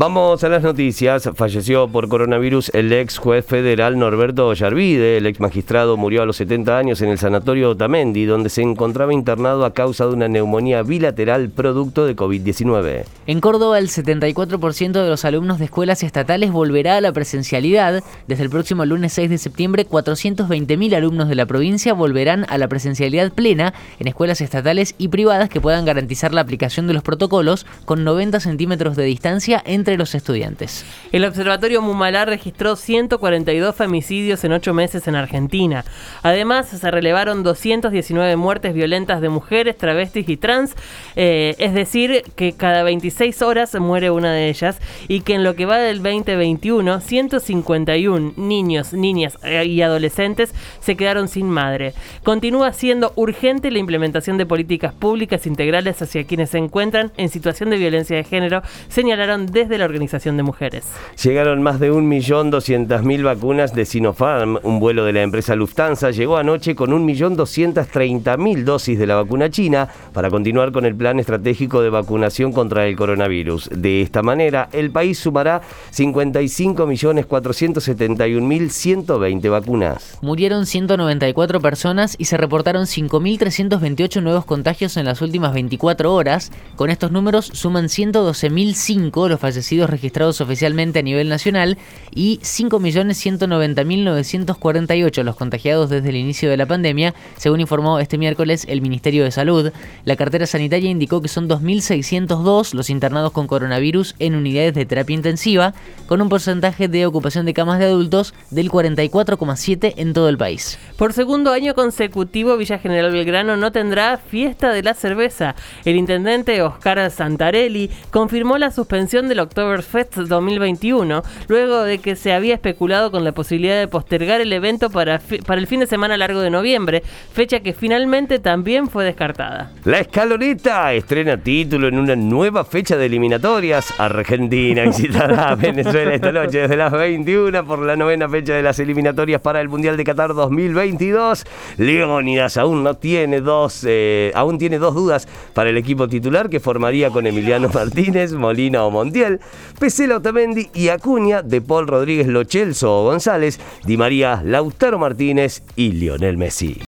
Vamos a las noticias. Falleció por coronavirus el ex juez federal Norberto Yarvide. El ex magistrado murió a los 70 años en el sanatorio Otamendi, donde se encontraba internado a causa de una neumonía bilateral producto de COVID-19. En Córdoba, el 74% de los alumnos de escuelas estatales volverá a la presencialidad. Desde el próximo lunes 6 de septiembre, 420.000 alumnos de la provincia volverán a la presencialidad plena en escuelas estatales y privadas que puedan garantizar la aplicación de los protocolos con 90 centímetros de distancia entre los estudiantes. El Observatorio Mumalar registró 142 femicidios en ocho meses en Argentina. Además, se relevaron 219 muertes violentas de mujeres, travestis y trans, eh, es decir, que cada 26 horas muere una de ellas y que en lo que va del 2021, 151 niños, niñas eh, y adolescentes se quedaron sin madre. Continúa siendo urgente la implementación de políticas públicas integrales hacia quienes se encuentran en situación de violencia de género, señalaron desde la Organización de Mujeres. Llegaron más de 1.200.000 vacunas de Sinopharm. Un vuelo de la empresa Lufthansa llegó anoche con 1.230.000 dosis de la vacuna china para continuar con el plan estratégico de vacunación contra el coronavirus. De esta manera, el país sumará 55.471.120 vacunas. Murieron 194 personas y se reportaron 5.328 nuevos contagios en las últimas 24 horas. Con estos números suman 112.005 los fallecidos registrados oficialmente a nivel nacional y 5.190.948 los contagiados desde el inicio de la pandemia, según informó este miércoles el Ministerio de Salud. La cartera sanitaria indicó que son 2.602 los internados con coronavirus en unidades de terapia intensiva, con un porcentaje de ocupación de camas de adultos del 44,7 en todo el país. Por segundo año consecutivo, Villa General Belgrano no tendrá fiesta de la cerveza. El intendente Oscar Santarelli confirmó la suspensión del Oktoberfest 2021, luego de que se había especulado con la posibilidad de postergar el evento para, para el fin de semana largo de noviembre, fecha que finalmente también fue descartada. La escaloneta estrena título en una nueva fecha de eliminatorias. Argentina visitará a Venezuela esta noche desde las 21 por la novena fecha de las eliminatorias para el Mundial de Qatar 2022. Leónidas aún no tiene dos, eh, aún tiene dos dudas para el equipo titular que formaría con Emiliano Martínez, Molina o Montiel. Pesela Otamendi y Acuña, de Paul Rodríguez Lochelso González, Di María, Lautaro Martínez y Lionel Messi.